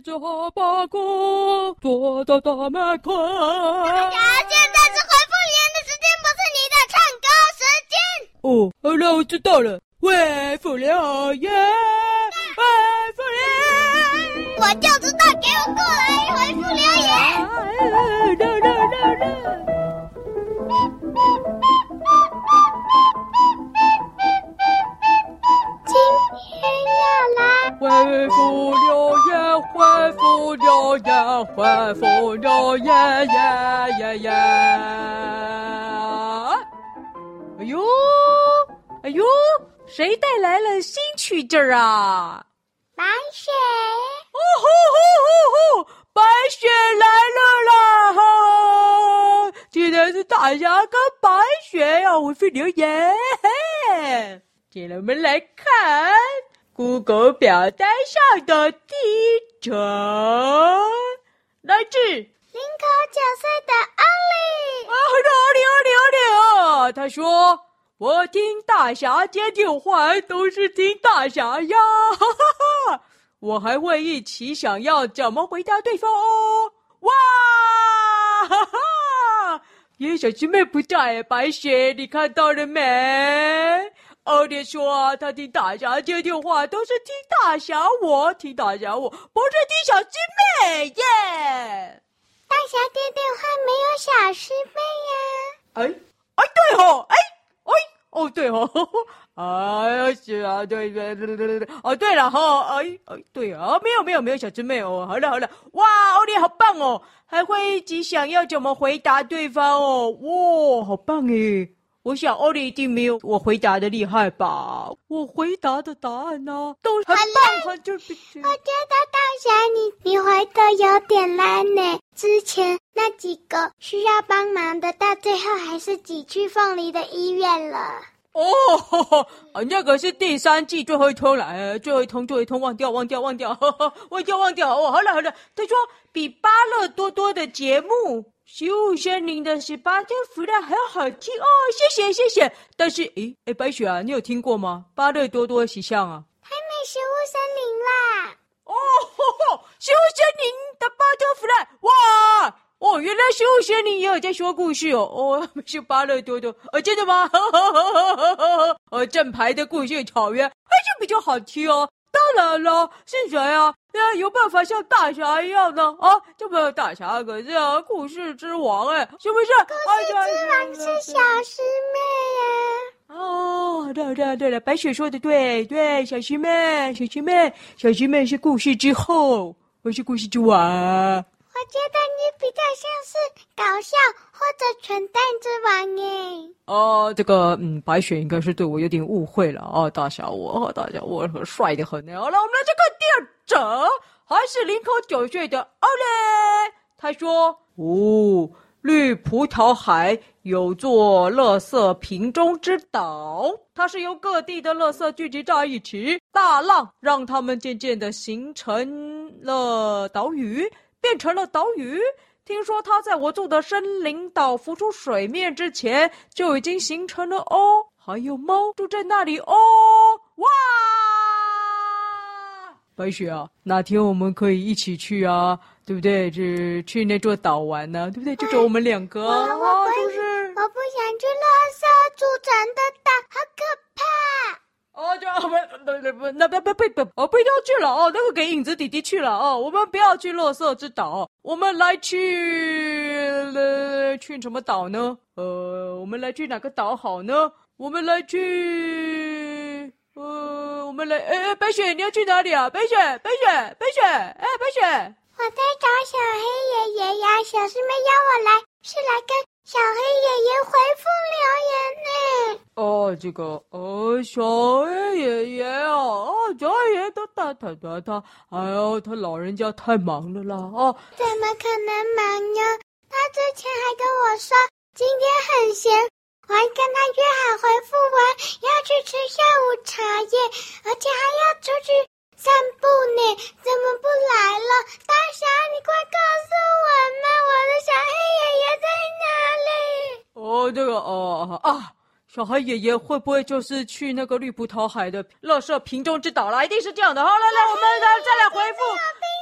带着哈巴狗躲到大门口。大家现在是回复留言的时间，不是你的唱歌时间。哦，好了，我知道了。回复留言，回复留言，我就知道，给我过来回复留言。来来来来。回复留言，回复留言，回复留言，耶耶耶！哎呦，哎呦，谁带来了新曲子啊？白雪！哦吼吼吼吼！白雪来了啦！哈，今天是大侠跟白雪要回复留言，嘿，接着我们来看。Google 表单上的第一则，来自林口九岁的奥利。啊，奥利奥利奥利啊！他说：“我听大侠接电话都是听大侠呀，哈哈哈！我还会一起想要怎么回答对方哦。”哇，哈哈！因为小师妹不在，白雪，你看到了没？奥利说：“他听大侠接电话都是听大侠，我听大侠，我不是听小师妹耶。大侠接电话没有小师妹呀？哎哎对吼，哎哎哦对吼，哎呀是啊，对对对对对哦对了哈，哎哎对啊，没有没有没有小师妹哦，好了好了，哇，奥利好棒哦，还会一直想要怎么回答对方哦，哇，好棒诶。我想奥利一定没有我回答的厉害吧？我回答的答案呢、啊，都很棒，很就是。我觉得大侠你你回答有点烂呢。之前那几个需要帮忙的，到最后还是挤去凤梨的医院了。哦，呵呵啊，那个是第三季最后一通来，最后一通，最后一通，忘掉，忘掉，忘掉，呵 呵忘掉，忘掉。哦，好了，好了。他说比巴乐多多的节目。十五森林的十八天福袋很好听哦，谢谢谢谢。但是，诶诶，白雪啊，你有听过吗？巴乐多多喜像啊？还没食物森林啦。哦吼吼，十五森林的八天福袋，哇哦，原来十五森林也有在说故事哦。哦，是巴乐多多，哦，真的吗？哈哈哈哈哈哈。呃，正牌的故事草原还是比较好听哦。当然了，是谁啊？那，有办法像大侠一样呢啊？这么，大侠可是啊故事之王哎，是不是？故事之王是小师妹呀。哦，对了对了对了，白雪说的对对，小师妹小师妹小师妹是故事之后，我是故事之王。我觉得你比较像是搞笑或者蠢蛋之王耶。哦，这个嗯，白雪应该是对我有点误会了哦，大侠我，大侠我很帅的很呢。好了，我们来这个第二则，还是林口九岁的奥利。他说：“哦，绿葡萄海有座垃圾瓶中之岛，它是由各地的垃圾聚集在一起，大浪让它们渐渐的形成了岛屿。”变成了岛屿。听说它在我住的森林岛浮出水面之前就已经形成了哦。还有猫住在那里哦。哇！白雪啊，哪天我们可以一起去啊？对不对？去去那座岛玩呢、啊？对不对？就走我们两个。我我不是，我不想去垃圾组成的岛，好可怕。哦，就不不不，那不不不不，哦，不要去了哦，那个给影子弟弟去了哦，我们不要去落色之岛，我们来去了去什么岛呢？呃，我们来去哪个岛好呢？我们来去，呃，我们来，哎，白雪，你要去哪里啊？白雪，白雪，白雪，哎，白雪，我在找小黑爷爷呀，小师妹邀我来，是来跟。小黑爷爷回复留言呢？哦，这个，哦，小黑爷爷啊，哦，小黑爷爷他他他他他，哎呦，他老人家太忙了啦，哦，怎么可能忙呀？他之前还跟我说今天很闲，我还跟他约好回复完要去吃下午茶耶，而且还要出去散步呢，怎么不来了？大侠，你快告诉我们，我的小黑爷爷在哪里？哦，这个哦啊，小黑爷爷会不会就是去那个绿葡萄海的乐色瓶中之岛了？一定是这样的。好，来来，我们来再来回复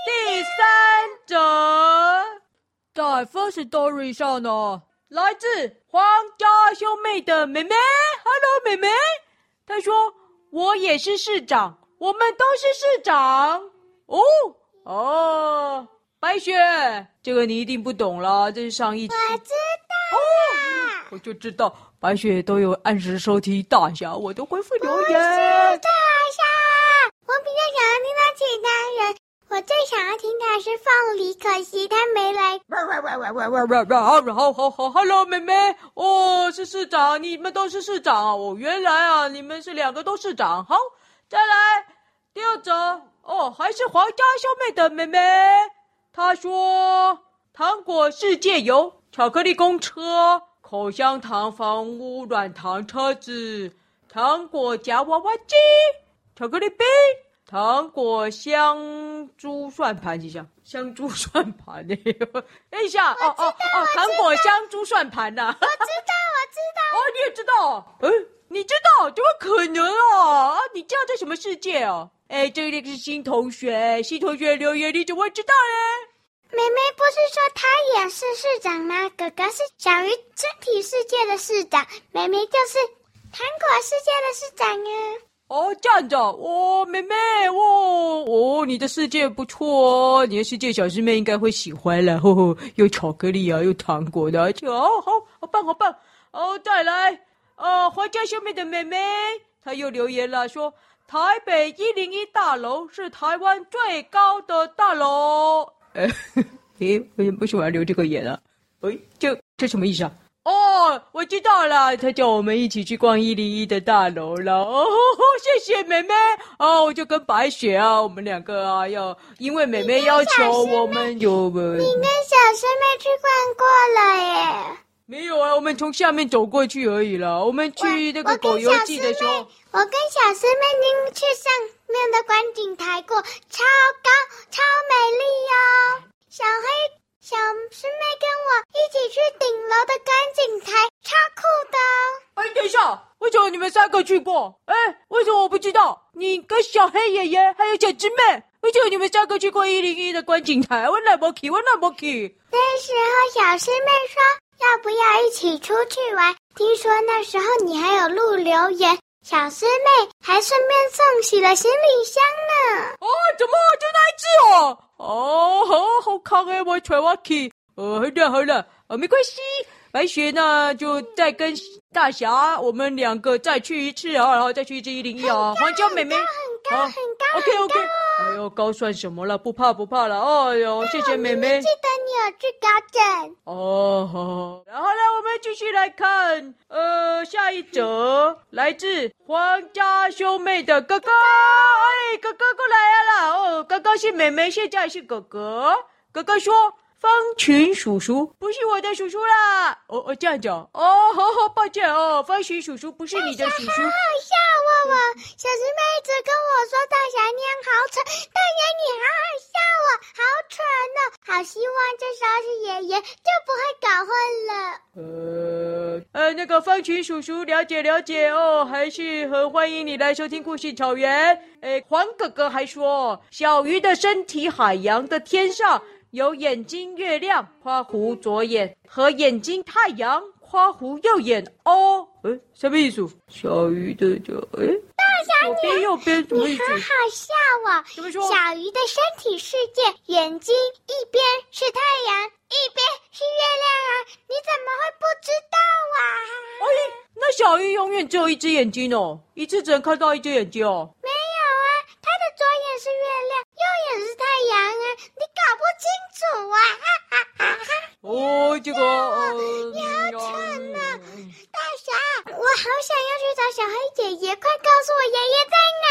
第三者，在 Firstory 上呢，来自皇家兄妹的妹妹，Hello 妹妹，她说我也是市长，我们都是市长。哦哦，白雪，这个你一定不懂了，这是上一集。我知道。哦，我就知道白雪都有按时收听大侠，我都回复留言。大侠，我比较想要听到其他人。我最想要听的是凤梨，可惜他没来。好好好，Hello，妹妹，哦，是市长，你们都是市长啊？哦，原来啊，你们是两个都市长。好，再来第二则，哦，还是皇家兄妹的妹妹。她说：糖果世界游、巧克力公车、口香糖房屋、软糖车子、糖果夹娃娃机、巧克力冰。糖果香珠算盘，几下？香珠算盘呢？等一下，哦哦哦，糖果香珠算盘呐！我知道，我知道。哦，你也知道？哎，你知道？怎么可能啊？啊，你知道这什么世界啊？哎，这里是新同学，新同学留言，你怎么会知道呢？妹妹不是说她也是市长吗？哥哥是小鱼真体世界的市长，妹妹就是糖果世界的市长啊。哦，这样子哦，妹妹，哦哦，你的世界不错哦，你的世界小师妹应该会喜欢了，呵呵，有巧克力啊，有糖果的，而且哦，好好棒，好棒，哦，再来，哦，皇家兄妹的妹妹，她又留言了，说台北一零一大楼是台湾最高的大楼，哎，诶，为什么为什么要留这个言啊？哎，这这什么意思啊？哦，我知道了，他叫我们一起去逛一零一的大楼了。哦，谢谢妹妹。哦，我就跟白雪啊，我们两个啊，要因为妹妹要求我们有。你跟小师妹去逛过了耶？没有啊，我们从下面走过去而已了。我们去那个狗游记的时候，我跟小师妹已经去上面的观景台过，超高，超美丽哟。小黑。小师妹跟我一起去顶楼的观景台，超酷的！哎，等一下，为什么你们三个去过？哎，为什么我不知道？你跟小黑爷爷还有小师妹，为什么你们三个去过一零一的观景台？我哪没去？我哪没去？那时候小师妹说要不要一起出去玩？听说那时候你还有录留言。小师妹还顺便送起了行李箱呢。哦，怎么就那一只哦？哦，好好看哎，我揣我去。哦，好了好了，哦，没关系。白雪呢，就再跟大侠我们两个再去一次啊，然后再去一次一零一啊。皇家妹妹，很高很高，OK OK。哎呦，高算什么了？不怕不怕了。哎呦，谢谢妹妹。记得你有去高枕。哦，好。然后呢，我们继续来看，呃，下一则来自皇家兄妹的哥哥。哎，哥哥过来了。哦，哥哥是妹妹，现在是哥哥。哥哥说。方群叔叔不是我的叔叔啦！哦哦，这样讲哦，好好抱歉哦，方群叔叔不是你的叔叔。好好笑我我小师妹一直跟我说大侠你好蠢，大侠你好好笑我好蠢哦，好希望这时候是爷爷就不会搞混了。呃呃，那个方群叔叔了解了解哦，还是很欢迎你来收听故事草原。诶，黄哥哥还说，小鱼的身体，海洋的天上。有眼睛月亮（括弧左眼）和眼睛太阳（括弧右眼）哦，哎，什么意思？小鱼的脚哎，大侠左边右边什么意思？你好好笑哦！怎么说？小鱼的身体世界，眼睛一边是太阳，一边是月亮啊！你怎么会不知道啊？哎，那小鱼永远只有一只眼睛哦，一次只能看到一只眼睛哦。没有啊，它的左眼是月亮，右眼是太阳啊！你搞不清楚啊！哈哈哈哈哦，这个，呃、你好蠢啊，嗯、大侠！我好想要去找小黑爷爷，快告诉我爷爷在哪？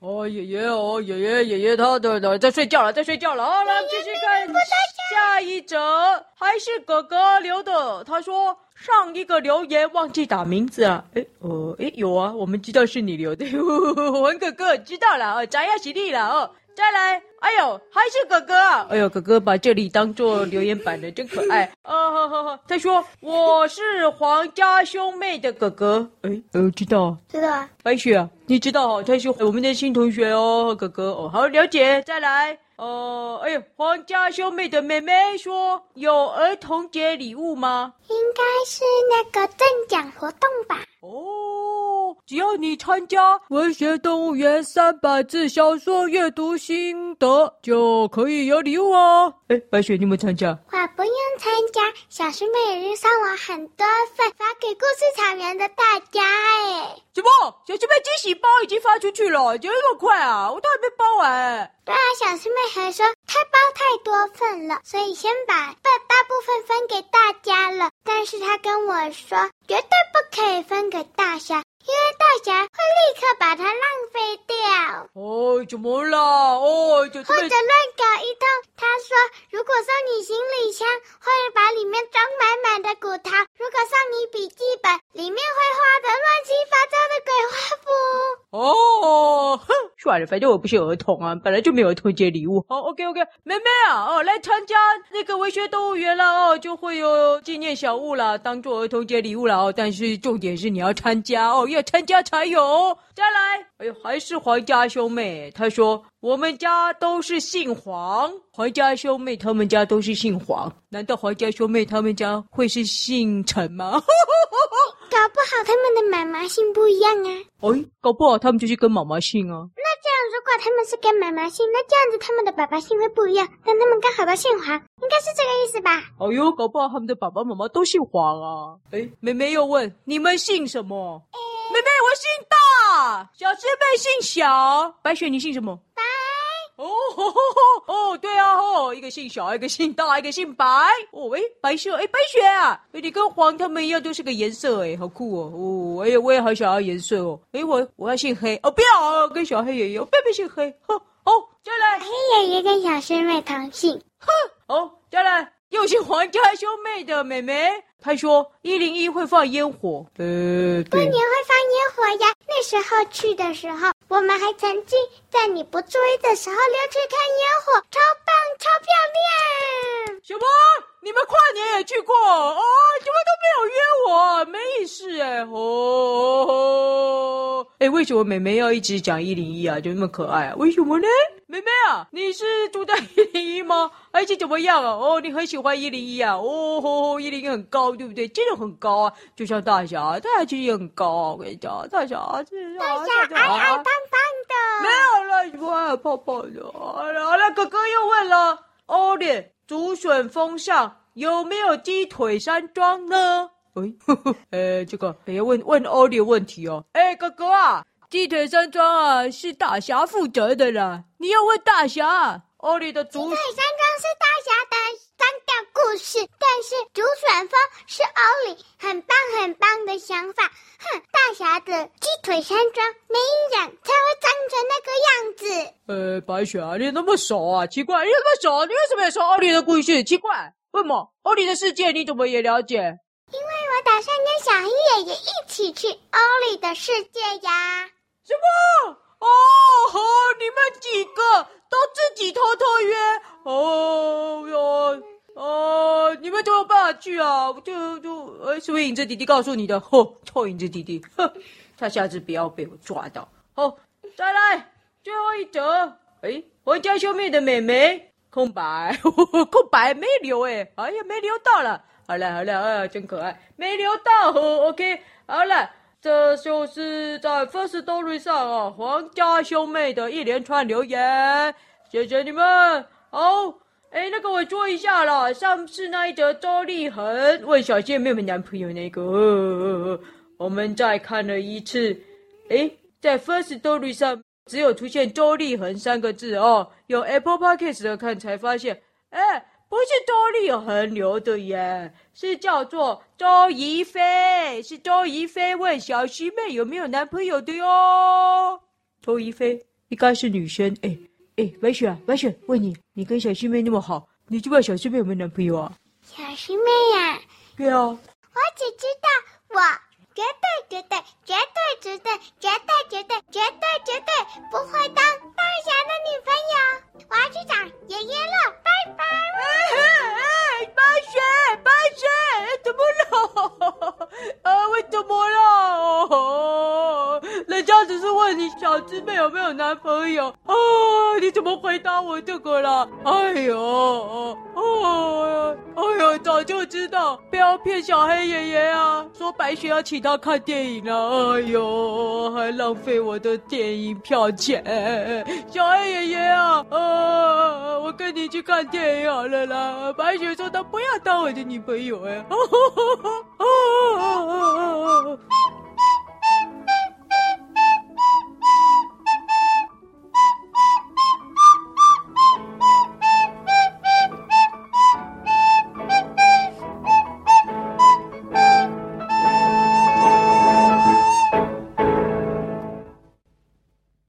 哦，爷爷哦，爷爷爷爷他的的在睡觉了，在睡觉了。好，来继续看下一则，还是哥哥留的。他说上一个留言忘记打名字啊，哎，哦，哎，有啊，我们知道是你留的，呵呵呵，文哥哥知道了哦，咱要起立了哦。再来，哎呦，还是哥哥啊！哎呦，哥哥把这里当做留言板了，真可爱。哦哈哈哈！他说我是皇家兄妹的哥哥。哎，呃，知道，知道啊。白雪啊，你知道哦，他是我们的新同学哦，哥哥哦，好了解。再来。哦、呃，哎呦，皇家兄妹的妹妹说有儿童节礼物吗？应该是那个赠奖活动吧。哦，只要你参加文学动物园三百字小说阅读心得，就可以有礼物哦。哎，白雪，你有没有参加？我不用参加，小师妹已经送我很多份，发给故事草原的大家。哎，什么？小师妹惊喜包已经发出去了，怎么那么快啊？我都还没包完。对啊，小师妹还说她包太多份了，所以先把大大部分分给大家了。但是她跟我说，绝对不可以分给大侠，因为大侠会立刻把它浪费掉。哦，怎么了？哦，就或者乱搞一通。他说，如果送你行李箱，会把里面装满满的骨头；如果送你笔记本，里面会画的乱七八糟的鬼画符。哦，哼，算了，反正我不是儿童啊，本来就没有儿童节礼物。好，OK OK，妹妹啊，哦，来参加那个文学动物园了哦，就会有纪念小物啦，当做儿童节礼物了哦。但是重点是你要参加哦，要参加才有。再来，哎呦，还是皇家兄妹。他说我们家都是姓黄，皇家兄妹他们家都是姓黄，难道皇家兄妹他们家会是姓陈吗？搞不好他们的妈妈姓不一样啊！哎，搞不好他们就是跟妈妈姓啊。那如果他们是跟妈妈姓，那这样子他们的爸爸姓会不一样。但他们刚好都姓黄，应该是这个意思吧？哎呦，搞不好他们的爸爸妈妈都姓黄啊！哎，妹妹又问你们姓什么？哎，妹妹我姓大，小师妹姓小。白雪你姓什么？哦吼吼吼哦，对啊，哦，一个姓小，一个姓大，一个姓白。哦，哎，白色，哎，白雪啊，你跟黄他们一样，都是个颜色，哎，好酷哦。哦，哎呀，我也好想要颜色哦。哎，我我要姓黑，哦，不要，跟小黑爷爷，不要不姓黑。哼，哦，再来。黑爷爷跟小师妹同姓。哼，哦，再来。又是皇家兄妹的妹妹，她说一零一会放烟火。呃，过年会放烟火呀。那时候去的时候，我们还曾经在你不注意的时候溜去看烟火，超棒，超漂亮。什么？你们跨年也去过？哦，怎么都没有约我？没意思哎。哦，哎，为什么妹妹要一直讲一零一啊？就那么可爱啊？为什么呢？妹妹啊，你是住在一零一吗？而且怎么样啊？哦，你很喜欢一零一啊？哦吼，一零一很高，对不对？真的很高啊，就像大侠，大侠其实也很高啊。我跟你讲，大侠，大侠，大侠矮矮胖胖的，没有了，喜欢矮胖胖的。好了，那哥哥又问了，欧烈，竹笋峰上有没有鸡腿山庄呢？哎，呵呵，呃，这个也要问问欧烈问题哦。哎，哥哥啊。鸡腿山庄啊，是大侠负责的啦。你要问大侠，欧烈的竹。鸡腿山庄是大侠的三个故事，但是竹笋峰是欧烈很棒很棒的想法。哼，大侠的鸡腿山庄没营养，才会长成那个样子。呃，白雪啊，你那么熟啊？奇怪，你那么熟，你为什么也说欧烈的故事？奇怪，为什么欧烈的世界你怎么也了解？因为我打算跟小黑爷爷一起去欧烈的世界呀。什么？哦吼！你们几个都自己偷偷约？哦哟哦！你们怎么办法去啊？就就呃，是不是影子弟弟告诉你的？吼，臭影子弟弟，哼，他下次不要被我抓到。好，再来最后一则。哎，皇家兄妹的妹妹，空白，呵 呵空白没留哎，哎呀，没留到了。好了好了，啊，真可爱，没留到。OK，好了。这就是在 First Story 上啊，皇家兄妹的一连串留言，谢谢你们。好，哎，那个我说一下啦，上次那一则周立恒问小仙妹有没有男朋友那个，我们再看了一次，哎，在 First Story 上只有出现周立恒三个字哦，用 Apple Podcast 的看才发现，哎。不是周立恒留的耶，是叫做周怡菲，是周怡菲问小师妹有没有男朋友的哟。周怡菲应该是女生，哎哎，白雪啊，白雪，问你，你跟小师妹那么好，你知不知道小师妹有没有男朋友啊？小师妹呀、啊，对啊，我只知道我跟绝对绝对绝对绝对绝对绝对绝对绝对不会当大有男朋友啊，你怎么回答我这个了？哎呦，哎哎呦，早就知道，不要骗小黑爷爷啊！说白雪要请他看电影了，哎呦，还浪费我的电影票钱。小黑爷爷啊，啊，我跟你去看电影好了啦。白雪说她不要当我的女朋友哎。